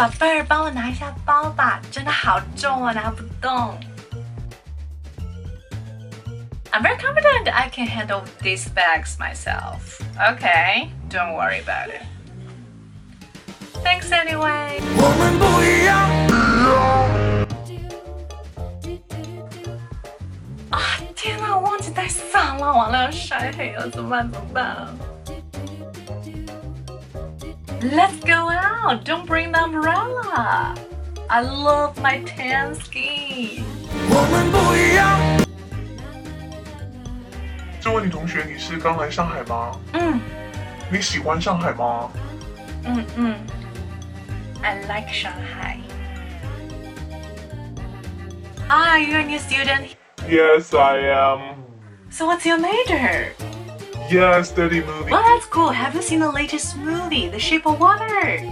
宝贝儿，帮我拿一下包吧，真的好重啊，拿不动。I'm very confident I can handle these bags myself. Okay, don't worry about it. Thanks anyway. 我们不一样。啊，天哪，我忘记带伞了，完了要晒黑了，怎么办？怎么办 ？Let's go out. Don't bring the umbrella. I love my tan skin. 我们不一样。这位女同学，你是刚来上海吗？嗯你喜欢上海吗？嗯嗯。I like Shanghai. Ah, you're a new student. Yes, I am. So what's your major? Yes, study movie. Well, that's cool. Have you seen the latest movie, The Shape of Water?